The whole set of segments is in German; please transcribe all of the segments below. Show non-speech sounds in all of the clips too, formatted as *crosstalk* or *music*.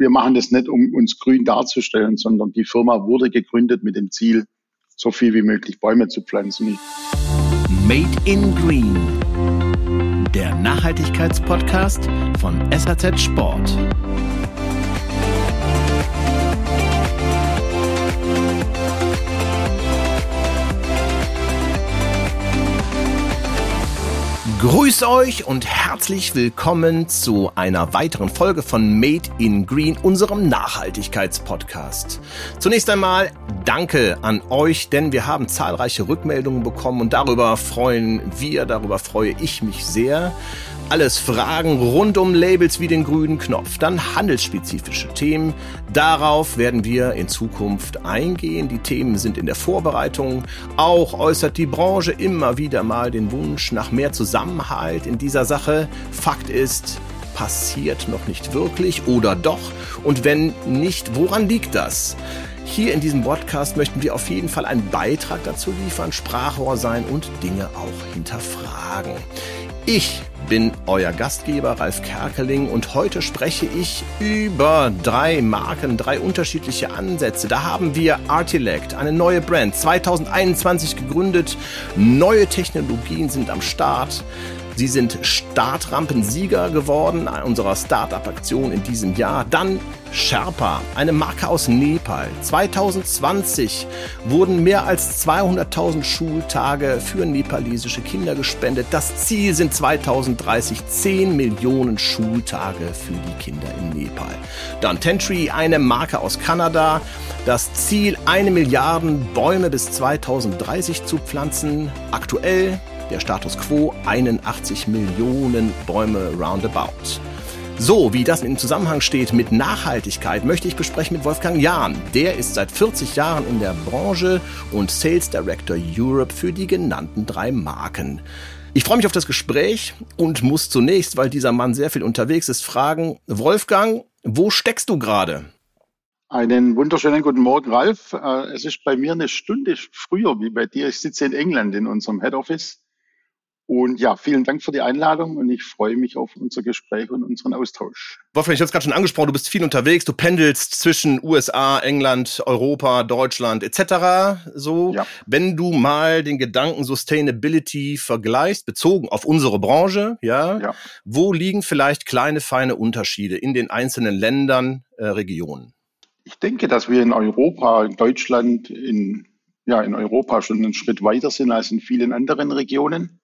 wir machen das nicht, um uns grün darzustellen, sondern die Firma wurde gegründet mit dem Ziel, so viel wie möglich Bäume zu pflanzen. Made in Green, der Nachhaltigkeitspodcast von SAZ Sport. Grüß euch und herzlich willkommen zu einer weiteren Folge von Made in Green, unserem Nachhaltigkeitspodcast. Zunächst einmal danke an euch, denn wir haben zahlreiche Rückmeldungen bekommen und darüber freuen wir, darüber freue ich mich sehr. Alles Fragen rund um Labels wie den grünen Knopf, dann handelsspezifische Themen. Darauf werden wir in Zukunft eingehen. Die Themen sind in der Vorbereitung. Auch äußert die Branche immer wieder mal den Wunsch nach mehr Zusammenhalt in dieser Sache. Fakt ist, passiert noch nicht wirklich oder doch? Und wenn nicht, woran liegt das? Hier in diesem Podcast möchten wir auf jeden Fall einen Beitrag dazu liefern, Sprachrohr sein und Dinge auch hinterfragen. Ich bin euer Gastgeber Ralf Kerkeling und heute spreche ich über drei Marken, drei unterschiedliche Ansätze. Da haben wir Artilect, eine neue Brand, 2021 gegründet. Neue Technologien sind am Start. Sie sind Startrampensieger geworden unserer Startup-Aktion in diesem Jahr. Dann Sherpa, eine Marke aus Nepal. 2020 wurden mehr als 200.000 Schultage für nepalesische Kinder gespendet. Das Ziel sind 2030 10 Millionen Schultage für die Kinder in Nepal. Dann Tentry, eine Marke aus Kanada. Das Ziel, eine Milliarden Bäume bis 2030 zu pflanzen. Aktuell der Status quo 81 Millionen Bäume roundabout. So, wie das im Zusammenhang steht mit Nachhaltigkeit, möchte ich besprechen mit Wolfgang Jahn. Der ist seit 40 Jahren in der Branche und Sales Director Europe für die genannten drei Marken. Ich freue mich auf das Gespräch und muss zunächst, weil dieser Mann sehr viel unterwegs ist, fragen, Wolfgang, wo steckst du gerade? Einen wunderschönen guten Morgen, Ralf. Äh, es ist bei mir eine Stunde früher wie bei dir. Ich sitze in England in unserem Head Office und ja, vielen Dank für die Einladung und ich freue mich auf unser Gespräch und unseren Austausch. Wolfgang, ich habe es gerade schon angesprochen, du bist viel unterwegs, du pendelst zwischen USA, England, Europa, Deutschland etc. So, ja. wenn du mal den Gedanken Sustainability vergleichst, bezogen auf unsere Branche, ja, ja. wo liegen vielleicht kleine, feine Unterschiede in den einzelnen Ländern, äh, Regionen? Ich denke, dass wir in Europa, in Deutschland, in, ja, in Europa schon einen Schritt weiter sind als in vielen anderen Regionen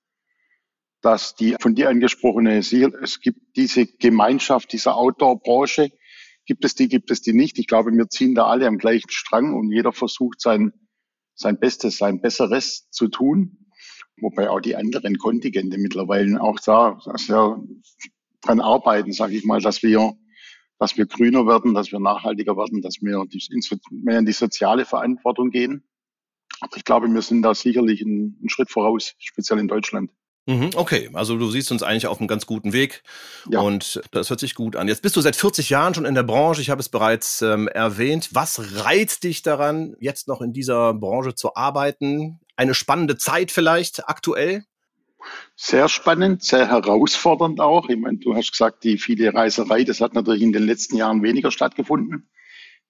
dass die von dir angesprochene, es gibt diese Gemeinschaft dieser Outdoor-Branche, gibt es die, gibt es die nicht. Ich glaube, wir ziehen da alle am gleichen Strang und jeder versucht sein, sein Bestes, sein Besseres zu tun. Wobei auch die anderen Kontingente mittlerweile auch da sehr dran arbeiten, sage ich mal, dass wir, dass wir grüner werden, dass wir nachhaltiger werden, dass wir mehr in die soziale Verantwortung gehen. Aber ich glaube, wir sind da sicherlich einen, einen Schritt voraus, speziell in Deutschland. Mhm, okay, also du siehst uns eigentlich auf einem ganz guten Weg ja. und das hört sich gut an. Jetzt bist du seit 40 Jahren schon in der Branche, ich habe es bereits ähm, erwähnt. Was reizt dich daran, jetzt noch in dieser Branche zu arbeiten? Eine spannende Zeit vielleicht aktuell? Sehr spannend, sehr herausfordernd auch. Ich meine, du hast gesagt, die viele Reiserei, das hat natürlich in den letzten Jahren weniger stattgefunden,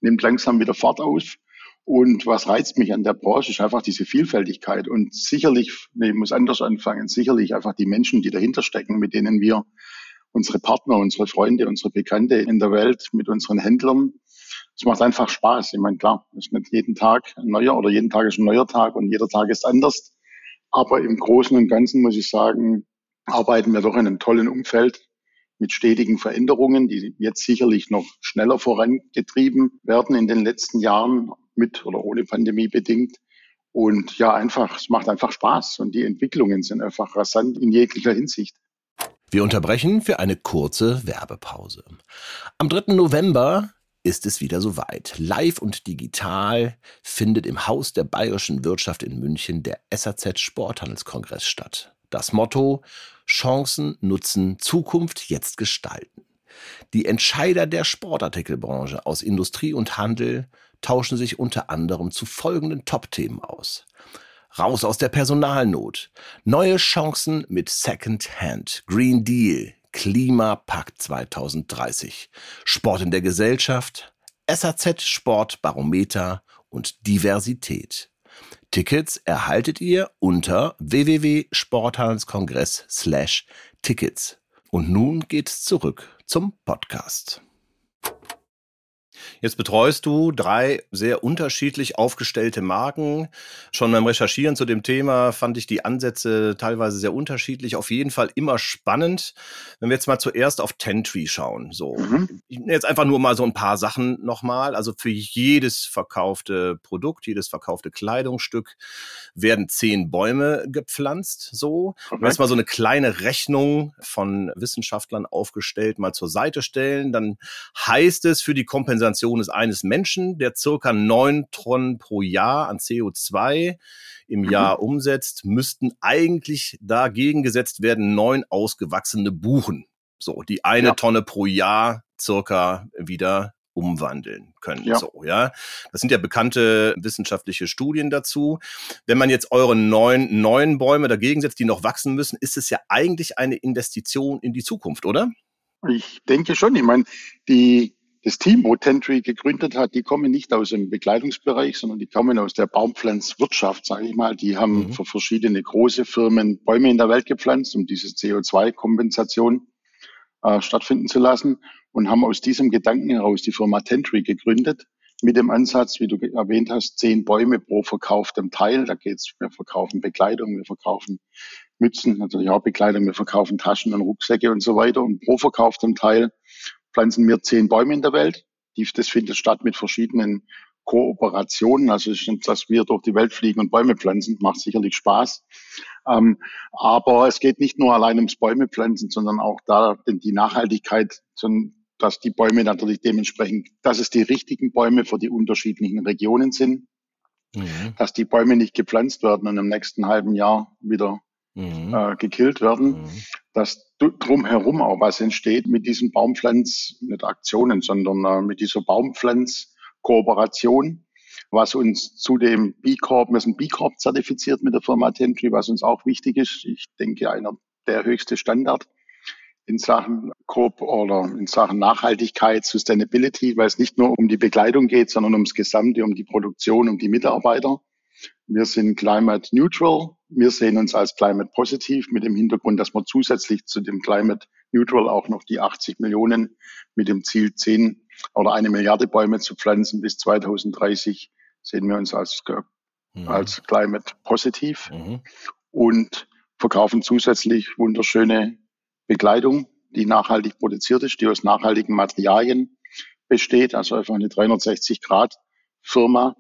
nimmt langsam wieder Fahrt auf. Und was reizt mich an der Branche, ist einfach diese Vielfältigkeit. Und sicherlich, nee, ich muss anders anfangen, sicherlich einfach die Menschen, die dahinter stecken, mit denen wir unsere Partner, unsere Freunde, unsere Bekannte in der Welt, mit unseren Händlern, es macht einfach Spaß. Ich meine, klar, es ist nicht jeden Tag ein neuer oder jeden Tag ist ein neuer Tag und jeder Tag ist anders. Aber im Großen und Ganzen muss ich sagen, arbeiten wir doch in einem tollen Umfeld mit stetigen Veränderungen, die jetzt sicherlich noch schneller vorangetrieben werden in den letzten Jahren mit oder ohne Pandemie bedingt. Und ja, einfach, es macht einfach Spaß und die Entwicklungen sind einfach rasant in jeglicher Hinsicht. Wir unterbrechen für eine kurze Werbepause. Am 3. November ist es wieder soweit. Live und digital findet im Haus der bayerischen Wirtschaft in München der SAZ Sporthandelskongress statt. Das Motto Chancen, Nutzen, Zukunft jetzt gestalten. Die Entscheider der Sportartikelbranche aus Industrie und Handel tauschen sich unter anderem zu folgenden Top-Themen aus. Raus aus der Personalnot. Neue Chancen mit Second Hand. Green Deal. Klimapakt 2030. Sport in der Gesellschaft, SAZ Sportbarometer und Diversität. Tickets erhaltet ihr unter www.sporthandelskongress/tickets. Und nun geht's zurück zum Podcast. Jetzt betreust du drei sehr unterschiedlich aufgestellte Marken. Schon beim Recherchieren zu dem Thema fand ich die Ansätze teilweise sehr unterschiedlich. Auf jeden Fall immer spannend. Wenn wir jetzt mal zuerst auf Tentree schauen. So, mhm. jetzt einfach nur mal so ein paar Sachen nochmal. Also für jedes verkaufte Produkt, jedes verkaufte Kleidungsstück werden zehn Bäume gepflanzt. So, okay. wenn wir mal so eine kleine Rechnung von Wissenschaftlern aufgestellt mal zur Seite stellen, dann heißt es für die Kompensation Emission eines Menschen, der circa neun Tonnen pro Jahr an CO2 im mhm. Jahr umsetzt, müssten eigentlich dagegen gesetzt werden neun ausgewachsene Buchen. So, die eine ja. Tonne pro Jahr circa wieder umwandeln können. Ja. So, ja. Das sind ja bekannte wissenschaftliche Studien dazu. Wenn man jetzt eure neun neuen Bäume dagegen setzt, die noch wachsen müssen, ist es ja eigentlich eine Investition in die Zukunft, oder? Ich denke schon. Ich meine, die das Team, wo Tentry gegründet hat, die kommen nicht aus dem Bekleidungsbereich, sondern die kommen aus der Baumpflanzwirtschaft, sage ich mal. Die haben mhm. für verschiedene große Firmen Bäume in der Welt gepflanzt, um diese CO2-Kompensation äh, stattfinden zu lassen und haben aus diesem Gedanken heraus die Firma Tentry gegründet mit dem Ansatz, wie du erwähnt hast, zehn Bäume pro verkauftem Teil. Da geht's, wir verkaufen Bekleidung, wir verkaufen Mützen, natürlich auch Bekleidung, wir verkaufen Taschen und Rucksäcke und so weiter. Und pro verkauftem Teil pflanzen wir zehn Bäume in der Welt. Das findet statt mit verschiedenen Kooperationen. Also dass wir durch die Welt fliegen und Bäume pflanzen, macht sicherlich Spaß. Ähm, aber es geht nicht nur allein ums Bäume pflanzen, sondern auch da die Nachhaltigkeit, dass die Bäume natürlich dementsprechend, dass es die richtigen Bäume für die unterschiedlichen Regionen sind, mhm. dass die Bäume nicht gepflanzt werden und im nächsten halben Jahr wieder mhm. äh, gekillt werden, mhm. dass drumherum auch was entsteht mit diesen Baumpflanz, nicht Aktionen, sondern äh, mit dieser Baumpflanz-Kooperation, was uns zu dem B Corp, wir sind B Corp zertifiziert mit der Firma Tentry, was uns auch wichtig ist. Ich denke, einer der höchste Standard in Sachen Coop oder in Sachen Nachhaltigkeit, Sustainability, weil es nicht nur um die Bekleidung geht, sondern ums Gesamte, um die Produktion, um die Mitarbeiter. Wir sind climate neutral. Wir sehen uns als climate positiv mit dem Hintergrund, dass wir zusätzlich zu dem climate neutral auch noch die 80 Millionen mit dem Ziel 10 oder eine Milliarde Bäume zu pflanzen bis 2030 sehen wir uns als, mhm. als climate positiv mhm. und verkaufen zusätzlich wunderschöne Bekleidung, die nachhaltig produziert ist, die aus nachhaltigen Materialien besteht, also einfach eine 360 Grad Firma,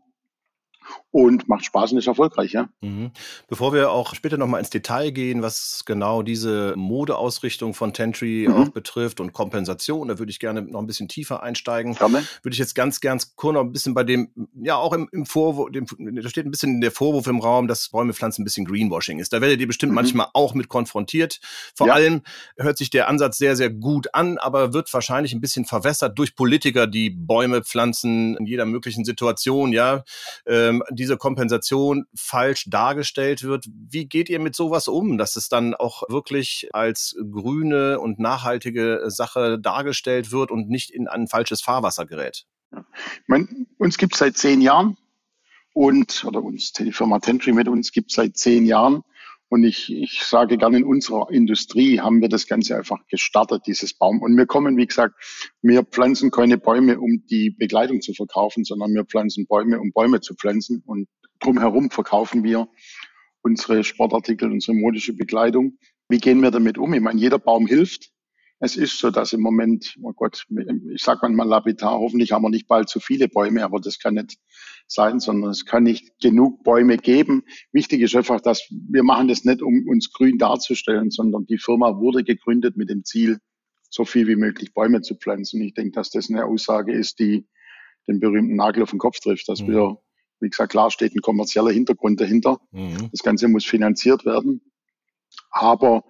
und macht Spaß und ist erfolgreich, ja. Mhm. Bevor wir auch später nochmal ins Detail gehen, was genau diese Modeausrichtung von Tentry mhm. auch betrifft und Kompensation, da würde ich gerne noch ein bisschen tiefer einsteigen. Gerne. Würde ich jetzt ganz, ganz kurz noch ein bisschen bei dem, ja auch im, im Vorwurf, dem, da steht ein bisschen der Vorwurf im Raum, dass Bäumepflanzen ein bisschen Greenwashing ist. Da werdet ihr bestimmt mhm. manchmal auch mit konfrontiert. Vor ja. allem hört sich der Ansatz sehr, sehr gut an, aber wird wahrscheinlich ein bisschen verwässert durch Politiker, die Bäume pflanzen in jeder möglichen Situation, ja. Ähm, diese Kompensation falsch dargestellt wird. Wie geht ihr mit sowas um, dass es dann auch wirklich als grüne und nachhaltige Sache dargestellt wird und nicht in ein falsches Fahrwasser gerät? Ja. Meine, uns gibt es seit zehn Jahren und, oder uns, die Firma Tentry mit uns gibt es seit zehn Jahren. Und ich, ich sage gerne, in unserer Industrie haben wir das Ganze einfach gestartet, dieses Baum. Und wir kommen, wie gesagt, wir pflanzen keine Bäume, um die Bekleidung zu verkaufen, sondern wir pflanzen Bäume, um Bäume zu pflanzen. Und drumherum verkaufen wir unsere Sportartikel, unsere modische Bekleidung. Wie gehen wir damit um? Ich meine, jeder Baum hilft. Es ist so, dass im Moment, oh Gott, ich sag mal lapidar, hoffentlich haben wir nicht bald zu viele Bäume, aber das kann nicht sein, sondern es kann nicht genug Bäume geben. Wichtig ist einfach, dass wir machen das nicht, um uns grün darzustellen, sondern die Firma wurde gegründet mit dem Ziel, so viel wie möglich Bäume zu pflanzen. Ich denke, dass das eine Aussage ist, die den berühmten Nagel auf den Kopf trifft, dass mhm. wir, wie gesagt, klar steht ein kommerzieller Hintergrund dahinter. Mhm. Das Ganze muss finanziert werden. Aber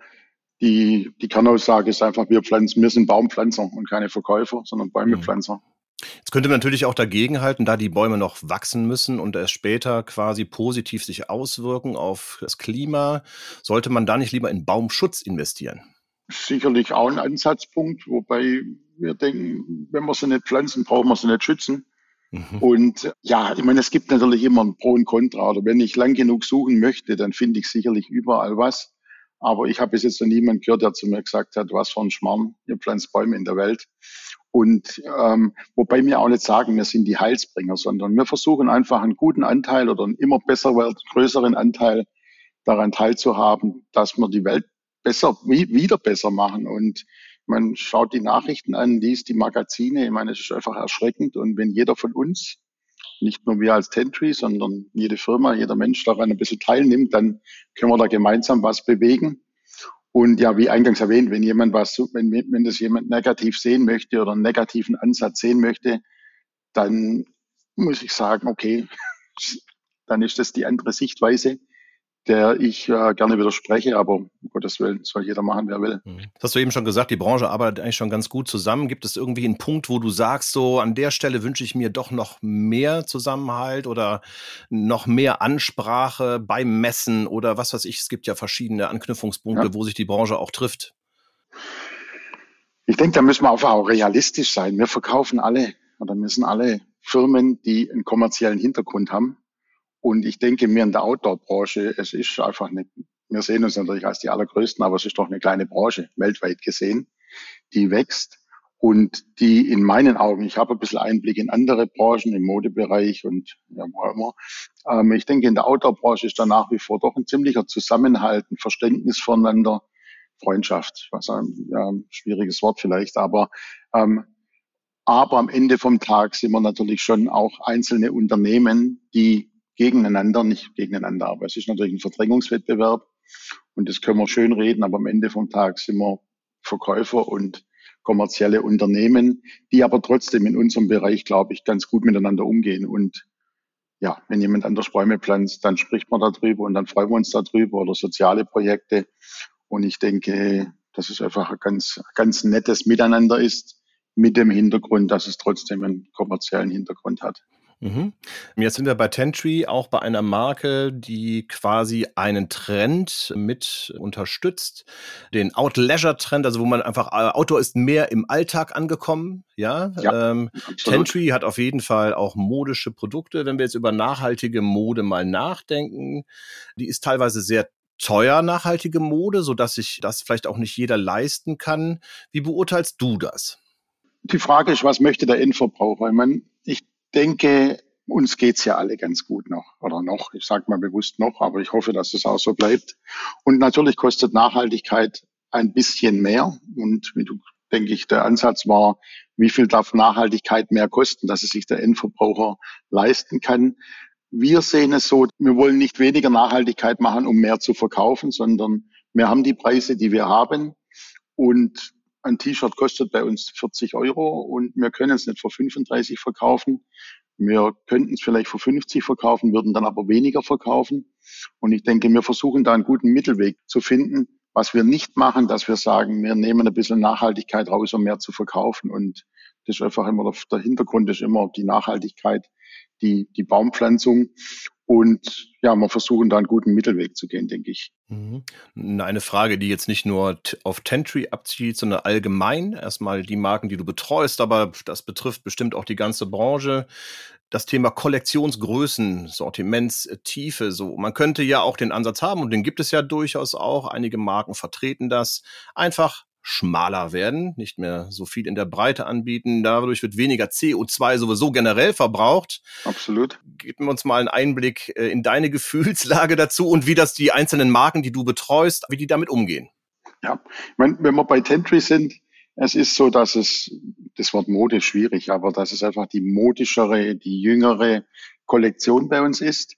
die, die Kernaussage ist einfach, wir pflanzen, wir sind Baumpflanzer und keine Verkäufer, sondern Bäumepflanzer. Mhm. Jetzt könnte man natürlich auch dagegenhalten, da die Bäume noch wachsen müssen und erst später quasi positiv sich auswirken auf das Klima, sollte man da nicht lieber in Baumschutz investieren? sicherlich auch ein Ansatzpunkt, wobei wir denken, wenn wir sie nicht pflanzen, brauchen wir sie nicht schützen. Mhm. Und ja, ich meine, es gibt natürlich immer ein Pro und Contra. Oder wenn ich lang genug suchen möchte, dann finde ich sicherlich überall was. Aber ich habe bis jetzt noch niemand gehört, der zu mir gesagt hat, was für ein Schmarrn, ihr pflanzt Bäume in der Welt. Und ähm, wobei wir auch nicht sagen, wir sind die Heilsbringer, sondern wir versuchen einfach einen guten Anteil oder einen immer besser größeren Anteil daran teilzuhaben, dass wir die Welt besser, wieder besser machen. Und man schaut die Nachrichten an, liest die Magazine. Ich meine, es ist einfach erschreckend. Und wenn jeder von uns, nicht nur wir als Tentry, sondern jede Firma, jeder Mensch daran ein bisschen teilnimmt, dann können wir da gemeinsam was bewegen. Und ja, wie eingangs erwähnt, wenn jemand was, wenn, wenn das jemand negativ sehen möchte oder einen negativen Ansatz sehen möchte, dann muss ich sagen, okay, *laughs* dann ist das die andere Sichtweise der ich äh, gerne widerspreche, aber um Gottes Willen soll jeder machen, wer will. Mhm. Das hast du eben schon gesagt, die Branche arbeitet eigentlich schon ganz gut zusammen. Gibt es irgendwie einen Punkt, wo du sagst, so an der Stelle wünsche ich mir doch noch mehr Zusammenhalt oder noch mehr Ansprache beim Messen oder was weiß ich? Es gibt ja verschiedene Anknüpfungspunkte, ja. wo sich die Branche auch trifft. Ich denke, da müssen wir einfach auch realistisch sein. Wir verkaufen alle oder müssen alle Firmen, die einen kommerziellen Hintergrund haben. Und ich denke mir in der Outdoor-Branche, es ist einfach nicht, wir sehen uns natürlich als die allergrößten, aber es ist doch eine kleine Branche, weltweit gesehen, die wächst und die in meinen Augen, ich habe ein bisschen Einblick in andere Branchen, im Modebereich und ja, wo immer. Ähm, ich denke, in der Outdoor-Branche ist da nach wie vor doch ein ziemlicher Zusammenhalt, ein Verständnis voneinander, Freundschaft, was ein ja, schwieriges Wort vielleicht, aber ähm, aber am Ende vom Tag sind wir natürlich schon auch einzelne Unternehmen, die gegeneinander, nicht gegeneinander, aber es ist natürlich ein Verdrängungswettbewerb und das können wir schön reden, aber am Ende vom Tag sind wir Verkäufer und kommerzielle Unternehmen, die aber trotzdem in unserem Bereich, glaube ich, ganz gut miteinander umgehen. Und ja, wenn jemand anders Bäume pflanzt, dann spricht man darüber und dann freuen wir uns darüber oder soziale Projekte. Und ich denke, dass es einfach ein ganz, ganz nettes Miteinander ist mit dem Hintergrund, dass es trotzdem einen kommerziellen Hintergrund hat. Mhm. Jetzt sind wir bei Tentry, auch bei einer Marke, die quasi einen Trend mit unterstützt, den Out-Leisure-Trend, also wo man einfach, äh, Outdoor ist mehr im Alltag angekommen, ja. ja ähm, Tentry hat auf jeden Fall auch modische Produkte. Wenn wir jetzt über nachhaltige Mode mal nachdenken, die ist teilweise sehr teuer nachhaltige Mode, so dass sich das vielleicht auch nicht jeder leisten kann. Wie beurteilst du das? Die Frage ist, was möchte der Endverbraucher? Ich, meine, ich denke, uns geht's ja alle ganz gut noch oder noch. Ich sage mal bewusst noch, aber ich hoffe, dass es auch so bleibt. Und natürlich kostet Nachhaltigkeit ein bisschen mehr. Und wie du, denke ich, der Ansatz war, wie viel darf Nachhaltigkeit mehr kosten, dass es sich der Endverbraucher leisten kann. Wir sehen es so, wir wollen nicht weniger Nachhaltigkeit machen, um mehr zu verkaufen, sondern wir haben die Preise, die wir haben. Und ein T-Shirt kostet bei uns 40 Euro und wir können es nicht für 35 verkaufen. Wir könnten es vielleicht für 50 verkaufen, würden dann aber weniger verkaufen. Und ich denke, wir versuchen da einen guten Mittelweg zu finden. Was wir nicht machen, dass wir sagen, wir nehmen ein bisschen Nachhaltigkeit raus, um mehr zu verkaufen. Und das ist einfach immer, der Hintergrund ist immer die Nachhaltigkeit, die, die Baumpflanzung. Und ja, wir versuchen da einen guten Mittelweg zu gehen, denke ich. Mhm. Eine Frage, die jetzt nicht nur auf Tentry abzielt, sondern allgemein. Erstmal die Marken, die du betreust, aber das betrifft bestimmt auch die ganze Branche. Das Thema Kollektionsgrößen, Sortimentstiefe, so. Man könnte ja auch den Ansatz haben und den gibt es ja durchaus auch. Einige Marken vertreten das. Einfach schmaler werden, nicht mehr so viel in der Breite anbieten. Dadurch wird weniger CO2 sowieso generell verbraucht. Absolut. Gib uns mal einen Einblick äh, in deine *laughs* Gefühlslage dazu und wie das die einzelnen Marken, die du betreust, wie die damit umgehen. Ja, ich meine, wenn wir bei Tentry sind, es ist so, dass es, das Wort Mode ist schwierig, aber dass es einfach die modischere, die jüngere Kollektion bei uns ist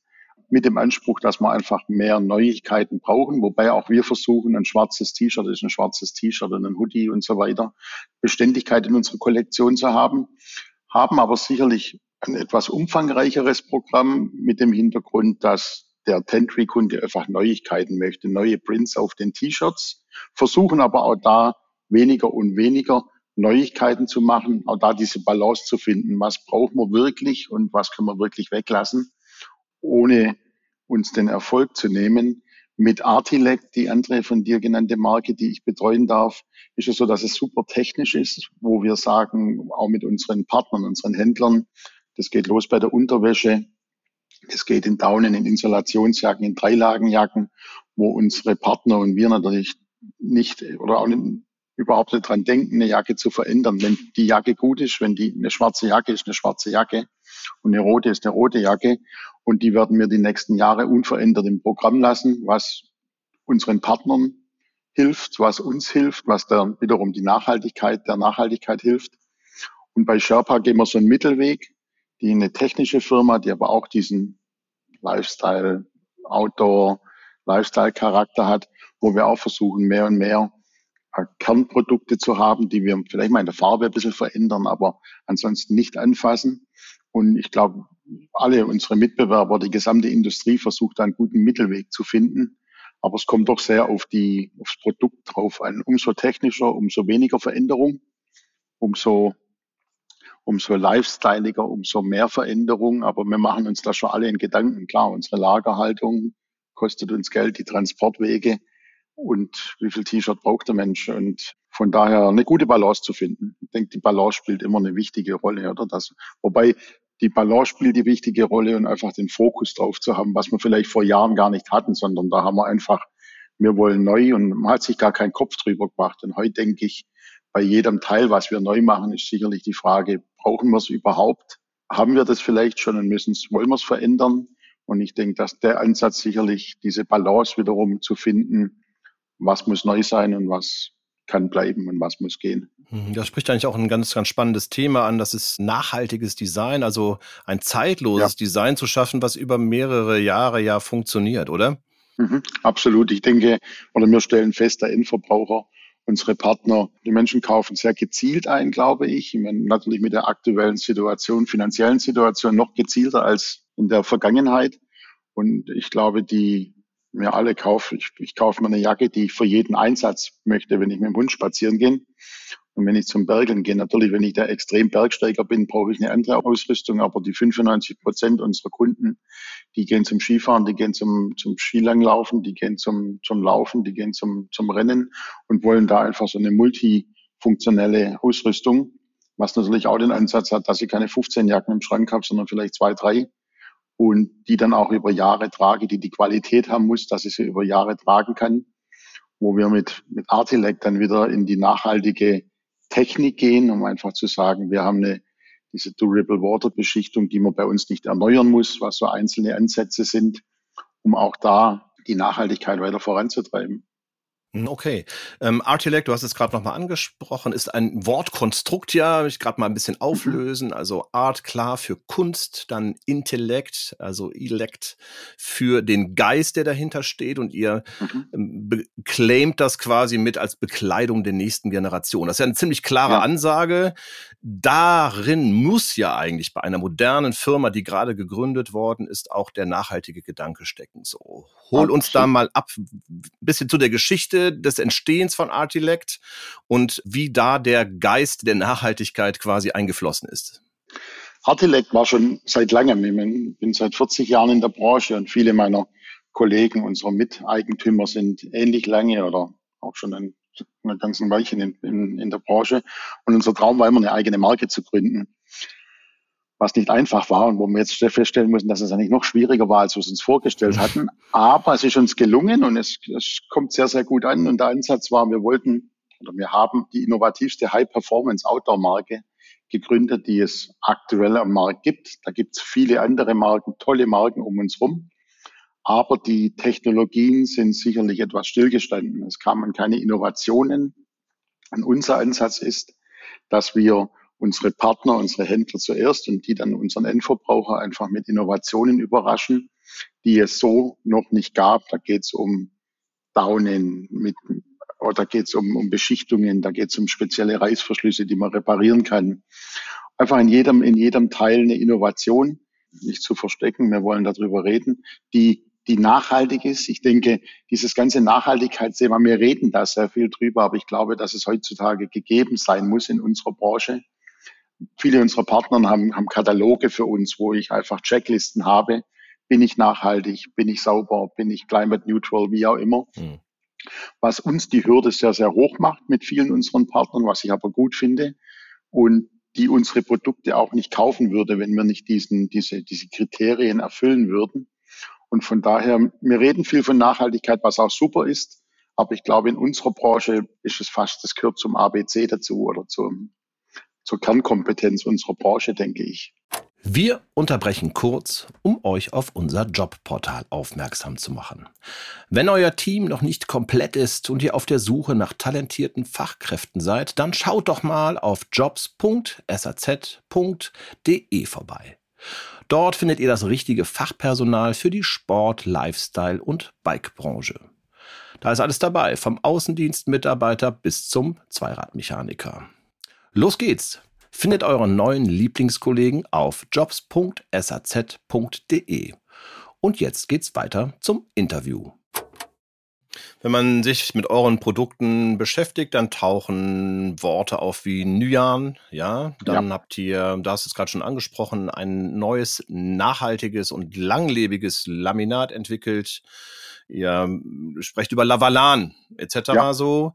mit dem Anspruch, dass wir einfach mehr Neuigkeiten brauchen, wobei auch wir versuchen, ein schwarzes T-Shirt ist ein schwarzes T-Shirt und ein Hoodie und so weiter, Beständigkeit in unserer Kollektion zu haben, haben aber sicherlich ein etwas umfangreicheres Programm mit dem Hintergrund, dass der Tentry-Kunde einfach Neuigkeiten möchte, neue Prints auf den T-Shirts, versuchen aber auch da weniger und weniger Neuigkeiten zu machen, auch da diese Balance zu finden. Was brauchen wir wirklich und was können wir wirklich weglassen? Ohne uns den Erfolg zu nehmen, Mit Artilect, die andere von dir genannte Marke, die ich betreuen darf, ist es so, dass es super technisch ist, wo wir sagen, auch mit unseren Partnern, unseren Händlern, das geht los bei der Unterwäsche, es geht in Daunen, in Isolationsjacken, in Dreilagenjacken, wo unsere Partner und wir natürlich nicht oder auch nicht, überhaupt nicht dran denken, eine Jacke zu verändern. Wenn die Jacke gut ist, wenn die eine schwarze Jacke ist, eine schwarze Jacke und eine rote ist eine rote Jacke und die werden wir die nächsten Jahre unverändert im Programm lassen, was unseren Partnern hilft, was uns hilft, was dann wiederum die Nachhaltigkeit der Nachhaltigkeit hilft. Und bei Sherpa gehen wir so einen Mittelweg, die eine technische Firma, die aber auch diesen Lifestyle, Outdoor, Lifestyle-Charakter hat, wo wir auch versuchen, mehr und mehr äh, Kernprodukte zu haben, die wir vielleicht mal in der Farbe ein bisschen verändern, aber ansonsten nicht anfassen. Und ich glaube, alle unsere Mitbewerber, die gesamte Industrie versucht, einen guten Mittelweg zu finden. Aber es kommt doch sehr auf die, aufs Produkt drauf an. Umso technischer, umso weniger Veränderung, umso, umso lifestyleiger, umso mehr Veränderung. Aber wir machen uns da schon alle in Gedanken. Klar, unsere Lagerhaltung kostet uns Geld, die Transportwege und wie viel T-Shirt braucht der Mensch. Und von daher eine gute Balance zu finden. Ich denke, die Balance spielt immer eine wichtige Rolle, oder? Das, wobei die Balance spielt die wichtige Rolle und einfach den Fokus drauf zu haben, was wir vielleicht vor Jahren gar nicht hatten, sondern da haben wir einfach, wir wollen neu und man hat sich gar keinen Kopf drüber gemacht. Und heute denke ich, bei jedem Teil, was wir neu machen, ist sicherlich die Frage, brauchen wir es überhaupt? Haben wir das vielleicht schon und müssen es, wollen wir es verändern? Und ich denke, dass der Ansatz sicherlich diese Balance wiederum zu finden, was muss neu sein und was kann bleiben und was muss gehen. Hm, das spricht eigentlich auch ein ganz, ganz spannendes Thema an. Das ist nachhaltiges Design, also ein zeitloses ja. Design zu schaffen, was über mehrere Jahre ja funktioniert, oder? Mhm, absolut. Ich denke, oder wir stellen fest, der Endverbraucher, unsere Partner, die Menschen kaufen sehr gezielt ein, glaube ich. ich meine, natürlich mit der aktuellen Situation, finanziellen Situation noch gezielter als in der Vergangenheit. Und ich glaube, die mir alle kaufe. Ich, ich kaufe mir eine Jacke, die ich für jeden Einsatz möchte, wenn ich mit dem Hund spazieren gehe. Und wenn ich zum Bergeln gehe, natürlich, wenn ich der extrem Bergsteiger bin, brauche ich eine andere Ausrüstung. Aber die 95 Prozent unserer Kunden, die gehen zum Skifahren, die gehen zum, zum Skilanglaufen, die gehen zum, zum Laufen, die gehen zum, zum Rennen und wollen da einfach so eine multifunktionelle Ausrüstung, was natürlich auch den Ansatz hat, dass ich keine 15 Jacken im Schrank habe, sondern vielleicht zwei, drei und die dann auch über Jahre trage, die die Qualität haben muss, dass ich sie über Jahre tragen kann, wo wir mit, mit Artilect dann wieder in die nachhaltige Technik gehen, um einfach zu sagen, wir haben eine, diese Durable Water Beschichtung, die man bei uns nicht erneuern muss, was so einzelne Ansätze sind, um auch da die Nachhaltigkeit weiter voranzutreiben. Hm, okay. Ähm, Artilect, du hast es gerade nochmal angesprochen, ist ein Wortkonstrukt, ja, ich gerade mal ein bisschen mhm. auflösen. Also Art klar für Kunst, dann Intellekt, also Elect für den Geist, der dahinter steht und ihr mhm. ähm, claimt das quasi mit als Bekleidung der nächsten Generation. Das ist ja eine ziemlich klare ja. Ansage. Darin muss ja eigentlich bei einer modernen Firma, die gerade gegründet worden ist, auch der nachhaltige Gedanke stecken. So, hol uns da mal ab, ein bisschen zu der Geschichte Geschichte des Entstehens von Artilect und wie da der Geist der Nachhaltigkeit quasi eingeflossen ist. Artilect war schon seit langem. Ich bin seit 40 Jahren in der Branche und viele meiner Kollegen, unsere Miteigentümer sind ähnlich lange oder auch schon ein, eine ganze Weilchen in, in, in der Branche. Und unser Traum war immer, eine eigene Marke zu gründen was nicht einfach war und wo wir jetzt feststellen müssen, dass es eigentlich noch schwieriger war, als wir es uns vorgestellt hatten. Aber es ist uns gelungen und es, es kommt sehr, sehr gut an. Und der Ansatz war, wir wollten oder wir haben die innovativste High-Performance-Outdoor-Marke gegründet, die es aktuell am Markt gibt. Da gibt es viele andere Marken, tolle Marken um uns rum. Aber die Technologien sind sicherlich etwas stillgestanden. Es kamen keine Innovationen. Und unser Ansatz ist, dass wir unsere Partner, unsere Händler zuerst und die dann unseren Endverbraucher einfach mit Innovationen überraschen, die es so noch nicht gab. Da geht es um Daunen mit oder geht es um, um Beschichtungen, da geht es um spezielle Reißverschlüsse, die man reparieren kann. Einfach in jedem, in jedem Teil eine Innovation, nicht zu verstecken, wir wollen darüber reden, die die nachhaltig ist. Ich denke, dieses ganze Nachhaltigkeitsthema, wir reden da sehr viel drüber, aber ich glaube, dass es heutzutage gegeben sein muss in unserer Branche, viele unserer Partner haben, haben Kataloge für uns, wo ich einfach Checklisten habe, bin ich nachhaltig, bin ich sauber, bin ich climate neutral, wie auch immer. Mhm. Was uns die Hürde sehr, sehr hoch macht mit vielen unseren Partnern, was ich aber gut finde. Und die unsere Produkte auch nicht kaufen würde, wenn wir nicht diesen, diese, diese Kriterien erfüllen würden. Und von daher, wir reden viel von Nachhaltigkeit, was auch super ist. Aber ich glaube, in unserer Branche ist es fast, das gehört zum ABC dazu oder zum, zur Kernkompetenz unserer Branche, denke ich. Wir unterbrechen kurz, um euch auf unser Jobportal aufmerksam zu machen. Wenn euer Team noch nicht komplett ist und ihr auf der Suche nach talentierten Fachkräften seid, dann schaut doch mal auf jobs.saz.de vorbei. Dort findet ihr das richtige Fachpersonal für die Sport-, Lifestyle- und Bikebranche. Da ist alles dabei, vom Außendienstmitarbeiter bis zum Zweiradmechaniker. Los geht's! Findet euren neuen Lieblingskollegen auf jobs.saz.de. Und jetzt geht's weiter zum Interview. Wenn man sich mit euren Produkten beschäftigt, dann tauchen Worte auf wie Nyan, ja. Dann ja. habt ihr, da hast du es gerade schon angesprochen, ein neues, nachhaltiges und langlebiges Laminat entwickelt. Ihr sprecht über Lavalan etc. Ja. so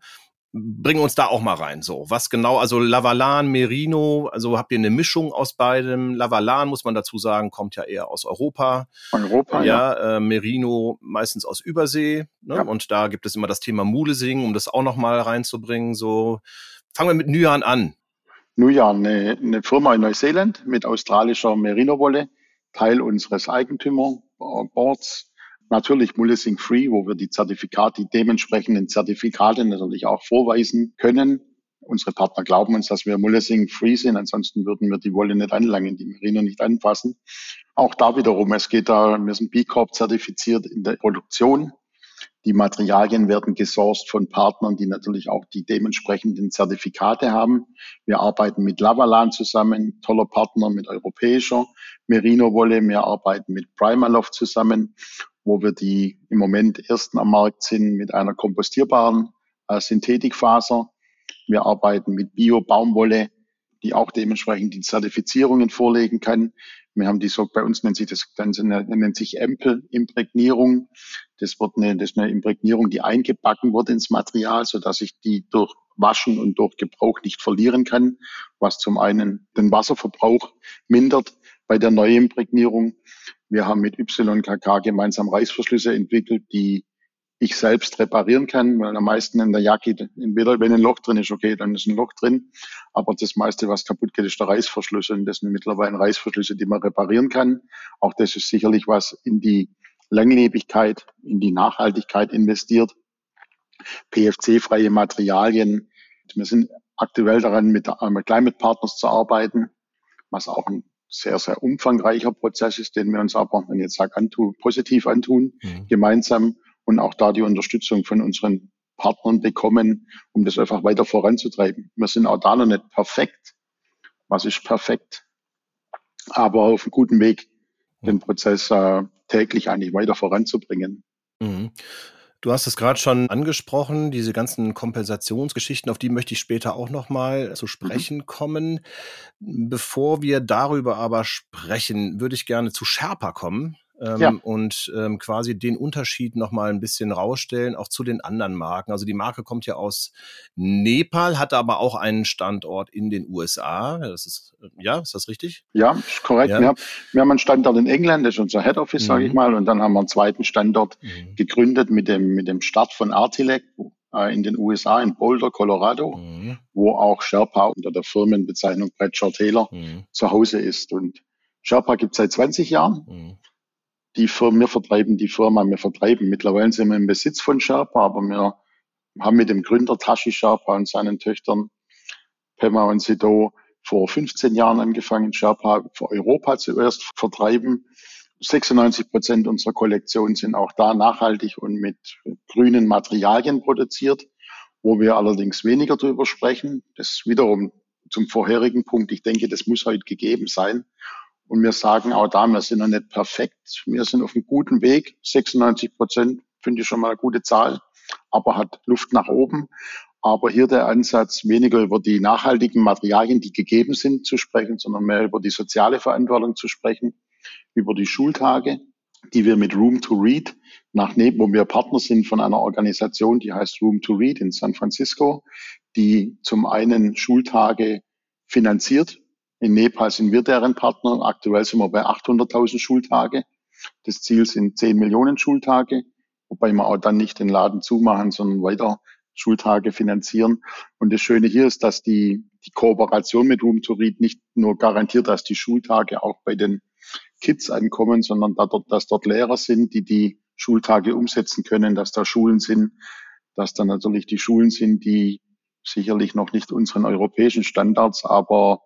bring uns da auch mal rein. So, was genau, also Lavalan, Merino, also habt ihr eine Mischung aus beidem? Lavalan, muss man dazu sagen, kommt ja eher aus Europa. Europa, ja. ja. Äh, Merino meistens aus Übersee. Ne? Ja. Und da gibt es immer das Thema Mulesing, um das auch noch mal reinzubringen. So, fangen wir mit Nyan an. Nujan, eine, eine Firma in Neuseeland mit australischer Merino-Wolle, Teil unseres Eigentümerboards Natürlich Mullising Free, wo wir die Zertifikate, die dementsprechenden Zertifikate natürlich auch vorweisen können. Unsere Partner glauben uns, dass wir Mullising Free sind, ansonsten würden wir die Wolle nicht anlangen, die Merino nicht anfassen. Auch da wiederum, es geht da, wir sind B Corp zertifiziert in der Produktion. Die Materialien werden gesourced von Partnern, die natürlich auch die dementsprechenden Zertifikate haben. Wir arbeiten mit Lavalan zusammen, toller Partner mit europäischer Merino-Wolle. Wir arbeiten mit Primaloft zusammen wo wir die im Moment ersten am Markt sind mit einer kompostierbaren äh, Synthetikfaser. Wir arbeiten mit Bio-Baumwolle, die auch dementsprechend die Zertifizierungen vorlegen kann. Wir haben die so, bei uns nennt sich das Ganze, nennt sich Ampel-Imprägnierung. Das wird eine, das ist eine Imprägnierung, die eingebacken wird ins Material, so dass ich die durch Waschen und durch Gebrauch nicht verlieren kann, was zum einen den Wasserverbrauch mindert bei der Neuimprägnierung wir haben mit YKK gemeinsam Reißverschlüsse entwickelt, die ich selbst reparieren kann, weil am meisten in der Jacke, entweder wenn ein Loch drin ist, okay, dann ist ein Loch drin, aber das meiste, was kaputt geht, ist der Reißverschluss und das sind mittlerweile Reißverschlüsse, die man reparieren kann. Auch das ist sicherlich was in die Langlebigkeit, in die Nachhaltigkeit investiert. PFC-freie Materialien. Wir sind aktuell daran, mit, mit Climate Partners zu arbeiten, was auch ein sehr, sehr umfangreicher Prozess ist, den wir uns aber, wenn ich jetzt sage, antun, positiv antun, mhm. gemeinsam und auch da die Unterstützung von unseren Partnern bekommen, um das einfach weiter voranzutreiben. Wir sind auch da noch nicht perfekt. Was ist perfekt? Aber auf einem guten Weg, den Prozess äh, täglich eigentlich weiter voranzubringen. Mhm. Du hast es gerade schon angesprochen, diese ganzen Kompensationsgeschichten, auf die möchte ich später auch nochmal zu mhm. sprechen mhm. kommen. Bevor wir darüber aber sprechen, würde ich gerne zu Sherpa kommen ähm, ja. und ähm, quasi den Unterschied nochmal ein bisschen rausstellen, auch zu den anderen Marken. Also die Marke kommt ja aus Nepal, hat aber auch einen Standort in den USA. Das ist, ja, ist das richtig? Ja, korrekt. Ja. Wir, haben, wir haben einen Standort in England, das ist unser Head Office, mhm. sage ich mal, und dann haben wir einen zweiten Standort mhm. gegründet mit dem, mit dem Start von Artilec, äh, in den USA, in Boulder, Colorado, mhm. wo auch Sherpa unter der Firmenbezeichnung Bradshaw Taylor mhm. zu Hause ist. Und Sherpa gibt es seit 20 Jahren. Mhm die Firma, wir vertreiben die Firma, wir vertreiben. Mittlerweile sind wir im Besitz von Sherpa, aber wir haben mit dem Gründer Tashi Sherpa und seinen Töchtern Pema und Sido vor 15 Jahren angefangen, Sherpa für Europa zuerst vertreiben. 96 Prozent unserer Kollektion sind auch da nachhaltig und mit grünen Materialien produziert, wo wir allerdings weniger darüber sprechen. Das wiederum zum vorherigen Punkt. Ich denke, das muss heute gegeben sein. Und wir sagen auch da, wir sind noch nicht perfekt. Wir sind auf einem guten Weg. 96 Prozent finde ich schon mal eine gute Zahl, aber hat Luft nach oben. Aber hier der Ansatz, weniger über die nachhaltigen Materialien, die gegeben sind, zu sprechen, sondern mehr über die soziale Verantwortung zu sprechen, über die Schultage, die wir mit Room to Read nach Neben, wo wir Partner sind von einer Organisation, die heißt Room to Read in San Francisco, die zum einen Schultage finanziert. In Nepal sind wir deren Partner. Aktuell sind wir bei 800.000 Schultage. Das Ziel sind 10 Millionen Schultage, wobei wir auch dann nicht den Laden zumachen, sondern weiter Schultage finanzieren. Und das Schöne hier ist, dass die, die Kooperation mit Room to Read nicht nur garantiert, dass die Schultage auch bei den Kids ankommen, sondern dass dort Lehrer sind, die die Schultage umsetzen können, dass da Schulen sind, dass da natürlich die Schulen sind, die sicherlich noch nicht unseren europäischen Standards, aber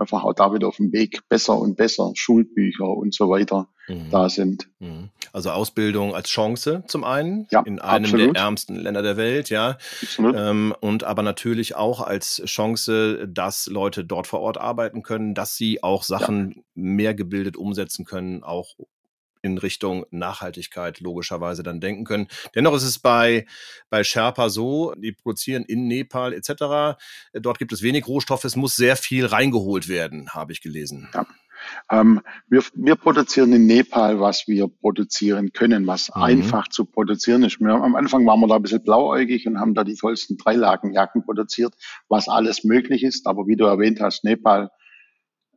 einfach auch da wieder auf dem Weg besser und besser, Schulbücher und so weiter mhm. da sind. Mhm. Also Ausbildung als Chance zum einen ja, in einem absolut. der ärmsten Länder der Welt, ja. Ähm, und aber natürlich auch als Chance, dass Leute dort vor Ort arbeiten können, dass sie auch Sachen ja. mehr gebildet umsetzen können, auch in Richtung Nachhaltigkeit logischerweise dann denken können. Dennoch ist es bei, bei Sherpa so, die produzieren in Nepal etc. Dort gibt es wenig Rohstoffe, es muss sehr viel reingeholt werden, habe ich gelesen. Ja. Ähm, wir, wir produzieren in Nepal, was wir produzieren können, was mhm. einfach zu produzieren ist. Wir, am Anfang waren wir da ein bisschen blauäugig und haben da die tollsten Dreilagenjacken produziert, was alles möglich ist. Aber wie du erwähnt hast, Nepal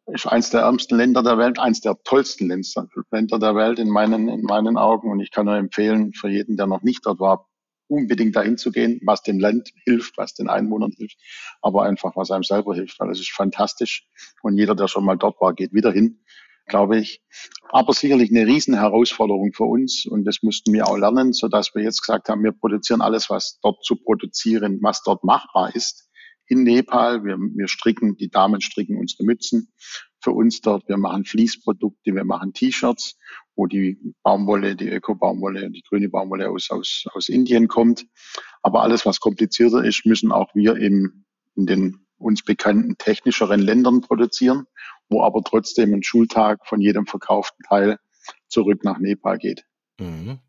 ist eins der ärmsten Länder der Welt, eins der tollsten Länder der Welt in meinen, in meinen Augen. Und ich kann nur empfehlen, für jeden, der noch nicht dort war, unbedingt dahin zu gehen, was dem Land hilft, was den Einwohnern hilft, aber einfach, was einem selber hilft, weil es ist fantastisch. Und jeder, der schon mal dort war, geht wieder hin, glaube ich. Aber sicherlich eine riesen Herausforderung für uns und das mussten wir auch lernen, so dass wir jetzt gesagt haben, wir produzieren alles, was dort zu produzieren, was dort machbar ist in Nepal. Wir, wir stricken, die Damen stricken unsere Mützen für uns dort. Wir machen Fließprodukte, wir machen T-Shirts, wo die Baumwolle, die Öko-Baumwolle, die grüne Baumwolle aus, aus, aus Indien kommt. Aber alles, was komplizierter ist, müssen auch wir im, in den uns bekannten technischeren Ländern produzieren, wo aber trotzdem ein Schultag von jedem verkauften Teil zurück nach Nepal geht. Mhm.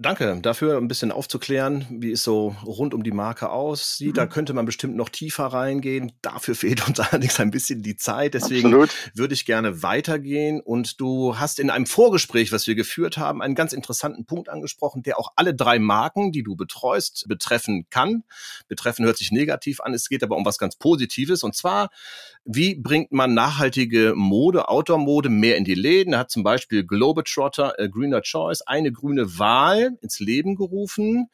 Danke dafür, ein bisschen aufzuklären, wie es so rund um die Marke aussieht. Mhm. Da könnte man bestimmt noch tiefer reingehen. Dafür fehlt uns *laughs* allerdings ein bisschen die Zeit. Deswegen Absolut. würde ich gerne weitergehen. Und du hast in einem Vorgespräch, was wir geführt haben, einen ganz interessanten Punkt angesprochen, der auch alle drei Marken, die du betreust, betreffen kann. Betreffen hört sich negativ an. Es geht aber um was ganz Positives. Und zwar, wie bringt man nachhaltige Mode, Outdoor-Mode mehr in die Läden? Da hat zum Beispiel Globetrotter, äh, Greener Choice, eine grüne Wahl ins Leben gerufen.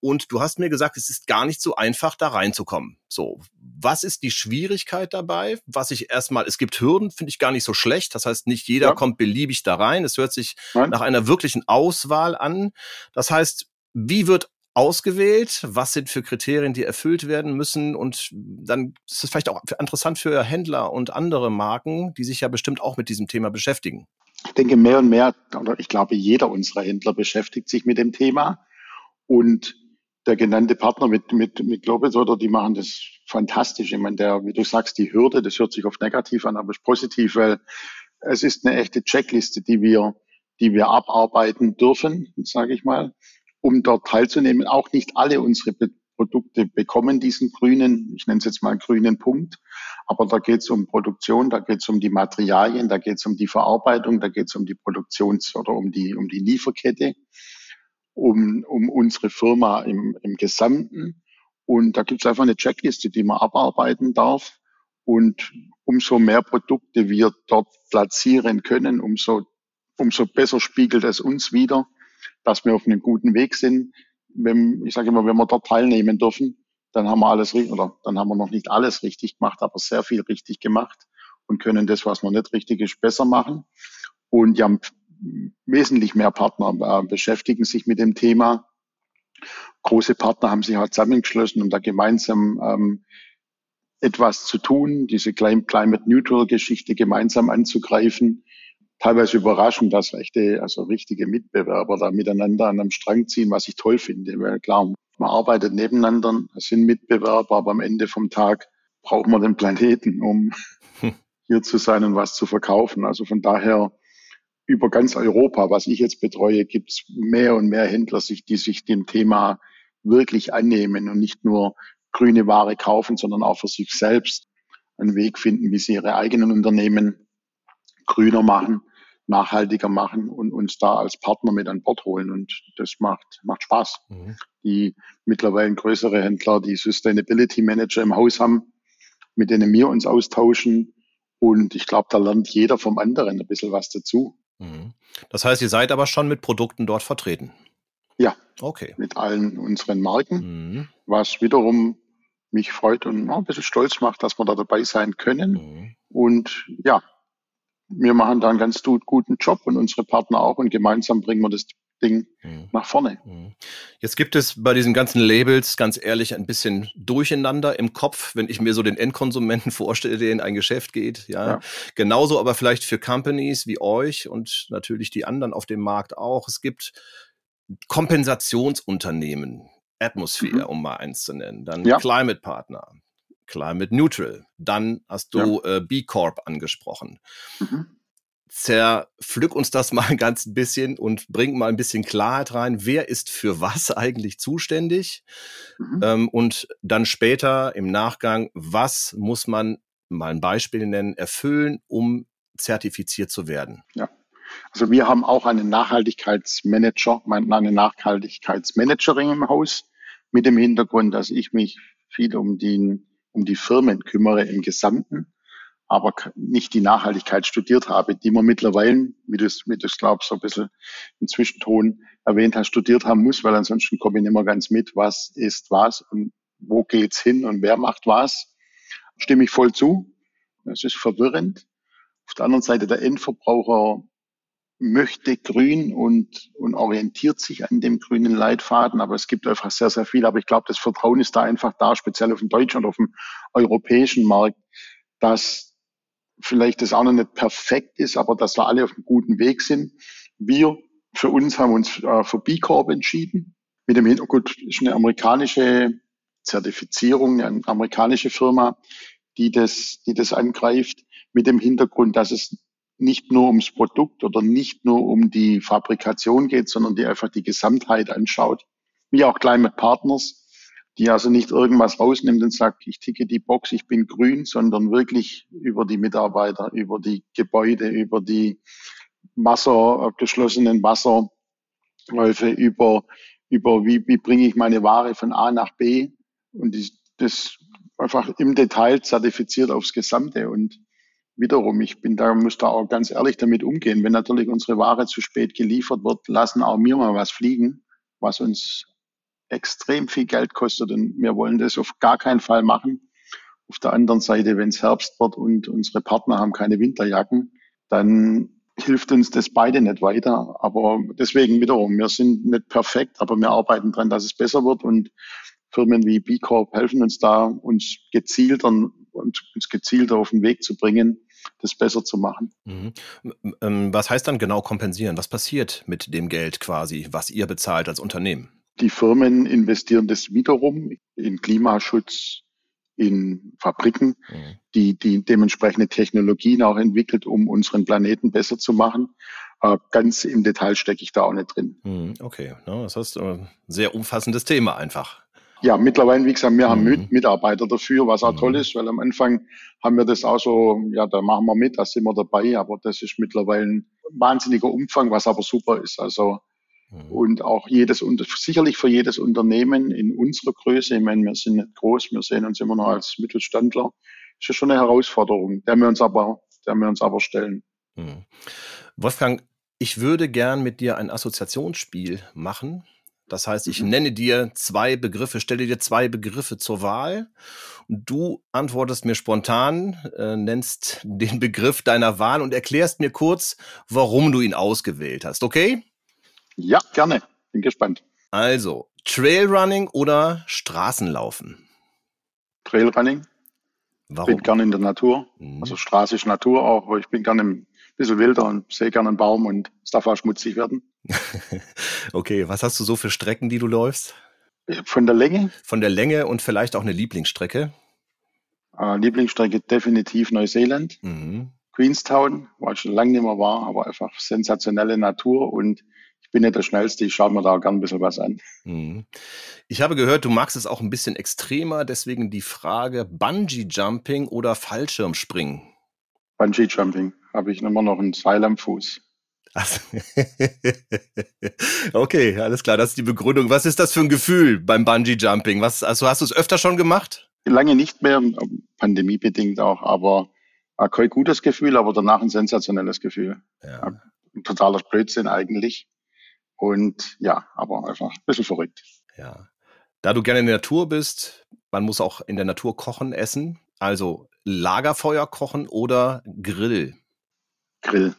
Und du hast mir gesagt, es ist gar nicht so einfach, da reinzukommen. So, was ist die Schwierigkeit dabei? Was ich erstmal, es gibt Hürden, finde ich gar nicht so schlecht. Das heißt, nicht jeder ja. kommt beliebig da rein. Es hört sich Nein. nach einer wirklichen Auswahl an. Das heißt, wie wird ausgewählt? Was sind für Kriterien, die erfüllt werden müssen? Und dann ist es vielleicht auch interessant für Händler und andere Marken, die sich ja bestimmt auch mit diesem Thema beschäftigen. Ich denke, mehr und mehr, oder ich glaube, jeder unserer Händler beschäftigt sich mit dem Thema. Und der genannte Partner mit, mit, mit Globus oder die machen das fantastisch. Ich meine, der, wie du sagst, die Hürde, das hört sich oft negativ an, aber ist positiv, weil es ist eine echte Checkliste, die wir, die wir abarbeiten dürfen, sage ich mal, um dort teilzunehmen. Auch nicht alle unsere Produkte bekommen diesen grünen, ich nenne es jetzt mal grünen Punkt. Aber da geht es um Produktion, da geht es um die Materialien, da geht es um die Verarbeitung, da geht es um die Produktions- oder um die, um die Lieferkette, um, um unsere Firma im, im Gesamten. Und da gibt es einfach eine Checkliste, die man abarbeiten darf. Und umso mehr Produkte wir dort platzieren können, umso, umso besser spiegelt es uns wieder, dass wir auf einem guten Weg sind, wenn, ich sage immer, wenn wir dort teilnehmen dürfen, dann haben wir alles oder dann haben wir noch nicht alles richtig gemacht, aber sehr viel richtig gemacht und können das, was noch nicht richtig ist, besser machen. Und ja, wesentlich mehr Partner äh, beschäftigen sich mit dem Thema. Große Partner haben sich halt zusammengeschlossen, um da gemeinsam ähm, etwas zu tun, diese Climate Neutral Geschichte gemeinsam anzugreifen teilweise überraschend, dass echte, also richtige Mitbewerber da miteinander an einem Strang ziehen, was ich toll finde. Weil klar, man arbeitet nebeneinander, es sind Mitbewerber, aber am Ende vom Tag braucht man den Planeten, um hm. hier zu sein und was zu verkaufen. Also von daher über ganz Europa, was ich jetzt betreue, gibt es mehr und mehr Händler, die sich dem Thema wirklich annehmen und nicht nur grüne Ware kaufen, sondern auch für sich selbst einen Weg finden, wie sie ihre eigenen Unternehmen grüner machen nachhaltiger machen und uns da als Partner mit an Bord holen. Und das macht, macht Spaß. Mhm. Die mittlerweile größere Händler, die Sustainability Manager im Haus haben, mit denen wir uns austauschen. Und ich glaube, da lernt jeder vom anderen ein bisschen was dazu. Mhm. Das heißt, ihr seid aber schon mit Produkten dort vertreten? Ja. Okay. Mit allen unseren Marken, mhm. was wiederum mich freut und ein bisschen stolz macht, dass wir da dabei sein können. Mhm. Und ja, wir machen da einen ganz guten Job und unsere Partner auch und gemeinsam bringen wir das Ding mhm. nach vorne. Mhm. Jetzt gibt es bei diesen ganzen Labels ganz ehrlich ein bisschen Durcheinander im Kopf, wenn ich mir so den Endkonsumenten *laughs* vorstelle, der in ein Geschäft geht. Ja. ja. Genauso aber vielleicht für Companies wie euch und natürlich die anderen auf dem Markt auch. Es gibt Kompensationsunternehmen, Atmosphere, mhm. um mal eins zu nennen, dann ja. Climate Partner, Climate Neutral. Dann hast du ja. äh, B Corp angesprochen. Mhm. Zerpflück uns das *laughs* mal ein ganz bisschen und bring mal ein bisschen Klarheit rein. Wer ist für was *laughs* eigentlich zuständig? Mhm. Ähm, und dann später im Nachgang, was muss man, mal ein Beispiel nennen, erfüllen, um zertifiziert zu werden? Ja. Also wir haben auch einen Nachhaltigkeitsmanager, eine Nachhaltigkeitsmanagerin im Haus mit dem Hintergrund, dass ich mich viel um die um die Firmen kümmere im Gesamten, aber nicht die Nachhaltigkeit studiert habe, die man mittlerweile, wie du es, du es glaubst, so ein bisschen im Zwischenton erwähnt hast, studiert haben muss, weil ansonsten komme ich nicht mehr ganz mit, was ist was und wo geht's hin und wer macht was. Stimme ich voll zu. Es ist verwirrend. Auf der anderen Seite der Endverbraucher möchte grün und, und orientiert sich an dem grünen Leitfaden, aber es gibt einfach sehr, sehr viel. Aber ich glaube, das Vertrauen ist da einfach da, speziell auf dem deutschen und auf dem europäischen Markt, dass vielleicht das auch noch nicht perfekt ist, aber dass wir alle auf einem guten Weg sind. Wir für uns haben uns äh, für B Corp entschieden. Mit dem Hintergrund ist eine amerikanische Zertifizierung, eine amerikanische Firma, die das, die das angreift, mit dem Hintergrund, dass es nicht nur ums Produkt oder nicht nur um die Fabrikation geht, sondern die einfach die Gesamtheit anschaut. Wie auch Climate Partners, die also nicht irgendwas rausnimmt und sagt, ich ticke die Box, ich bin grün, sondern wirklich über die Mitarbeiter, über die Gebäude, über die Wasser, geschlossenen Wasserläufe, über, über wie, wie bringe ich meine Ware von A nach B und das einfach im Detail zertifiziert aufs Gesamte und wiederum, ich bin da, muss da auch ganz ehrlich damit umgehen. Wenn natürlich unsere Ware zu spät geliefert wird, lassen auch wir mal was fliegen, was uns extrem viel Geld kostet und wir wollen das auf gar keinen Fall machen. Auf der anderen Seite, wenn es Herbst wird und unsere Partner haben keine Winterjacken, dann hilft uns das beide nicht weiter. Aber deswegen wiederum, wir sind nicht perfekt, aber wir arbeiten dran, dass es besser wird und Firmen wie B Corp helfen uns da, uns gezielter und uns gezielter auf den Weg zu bringen, das besser zu machen. Mhm. Ähm, was heißt dann genau kompensieren? Was passiert mit dem Geld quasi, was ihr bezahlt als Unternehmen? Die Firmen investieren das wiederum in Klimaschutz, in Fabriken, mhm. die, die dementsprechende Technologien auch entwickelt, um unseren Planeten besser zu machen. Äh, ganz im Detail stecke ich da auch nicht drin. Mhm, okay, das heißt, ein äh, sehr umfassendes Thema einfach. Ja, mittlerweile, wie gesagt, wir haben mhm. Mitarbeiter dafür, was auch mhm. toll ist, weil am Anfang haben wir das auch so, ja, da machen wir mit, da sind wir dabei, aber das ist mittlerweile ein wahnsinniger Umfang, was aber super ist. Also, mhm. und auch jedes, sicherlich für jedes Unternehmen in unserer Größe, ich meine, wir sind nicht groß, wir sehen uns immer noch als Mittelstandler, ist ja schon eine Herausforderung, der wir uns aber, der wir uns aber stellen. Mhm. Wolfgang, ich würde gern mit dir ein Assoziationsspiel machen. Das heißt, ich mhm. nenne dir zwei Begriffe, stelle dir zwei Begriffe zur Wahl und du antwortest mir spontan, äh, nennst *laughs* den Begriff deiner Wahl und erklärst mir kurz, warum du ihn ausgewählt hast, okay? Ja, gerne. Bin gespannt. Also, Trailrunning oder Straßenlaufen? Trailrunning. Warum? Ich bin gerne in der Natur. Mhm. Also Straße ist Natur auch, aber ich bin gerne ein bisschen wilder und sehe gerne einen Baum und es darf auch schmutzig werden. *laughs* okay, was hast du so für Strecken, die du läufst? Von der Länge? Von der Länge und vielleicht auch eine Lieblingsstrecke? Äh, Lieblingsstrecke definitiv Neuseeland. Mhm. Queenstown, wo ich schon lange nicht mehr war, aber einfach sensationelle Natur und ich bin nicht der Schnellste, ich schaue mir da gern ein bisschen was an. Mhm. Ich habe gehört, du magst es auch ein bisschen extremer, deswegen die Frage Bungee Jumping oder Fallschirmspringen? Bungee Jumping habe ich immer noch ein Seil am Fuß. *laughs* okay, alles klar, das ist die Begründung. Was ist das für ein Gefühl beim Bungee Jumping? Was, also hast du es öfter schon gemacht? Lange nicht mehr, pandemiebedingt auch, aber kein gutes Gefühl, aber danach ein sensationelles Gefühl. Ja. Ein totaler Blödsinn eigentlich. Und ja, aber einfach ein bisschen verrückt. Ja. Da du gerne in der Natur bist, man muss auch in der Natur kochen, essen. Also Lagerfeuer kochen oder Grill? Grill.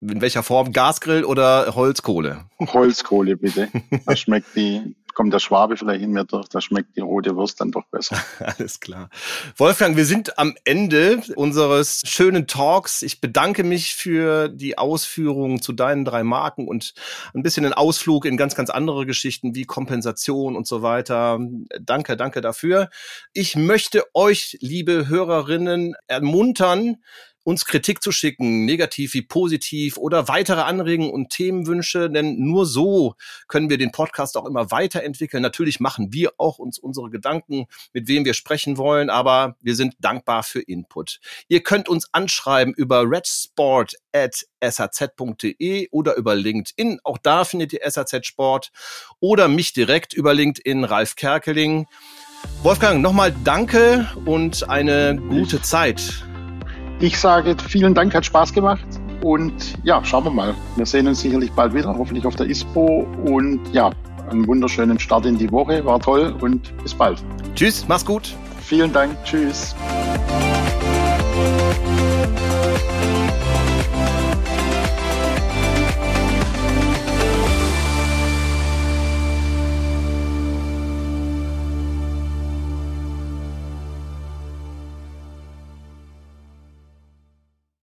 In welcher Form? Gasgrill oder Holzkohle? Holzkohle, bitte. Da schmeckt die, kommt der Schwabe vielleicht in mir durch, da schmeckt die rote Wurst dann doch besser. *laughs* Alles klar. Wolfgang, wir sind am Ende unseres schönen Talks. Ich bedanke mich für die Ausführungen zu deinen drei Marken und ein bisschen den Ausflug in ganz, ganz andere Geschichten wie Kompensation und so weiter. Danke, danke dafür. Ich möchte euch, liebe Hörerinnen, ermuntern, uns Kritik zu schicken, negativ wie positiv oder weitere Anregungen und Themenwünsche, denn nur so können wir den Podcast auch immer weiterentwickeln. Natürlich machen wir auch uns unsere Gedanken, mit wem wir sprechen wollen, aber wir sind dankbar für Input. Ihr könnt uns anschreiben über redsport@saz.de oder über LinkedIn. Auch da findet ihr SAZ Sport oder mich direkt über LinkedIn Ralf Kerkeling. Wolfgang, nochmal danke und eine gute Zeit. Ich sage vielen Dank, hat Spaß gemacht. Und ja, schauen wir mal. Wir sehen uns sicherlich bald wieder, hoffentlich auf der ISPO. Und ja, einen wunderschönen Start in die Woche. War toll und bis bald. Tschüss, mach's gut. Vielen Dank. Tschüss.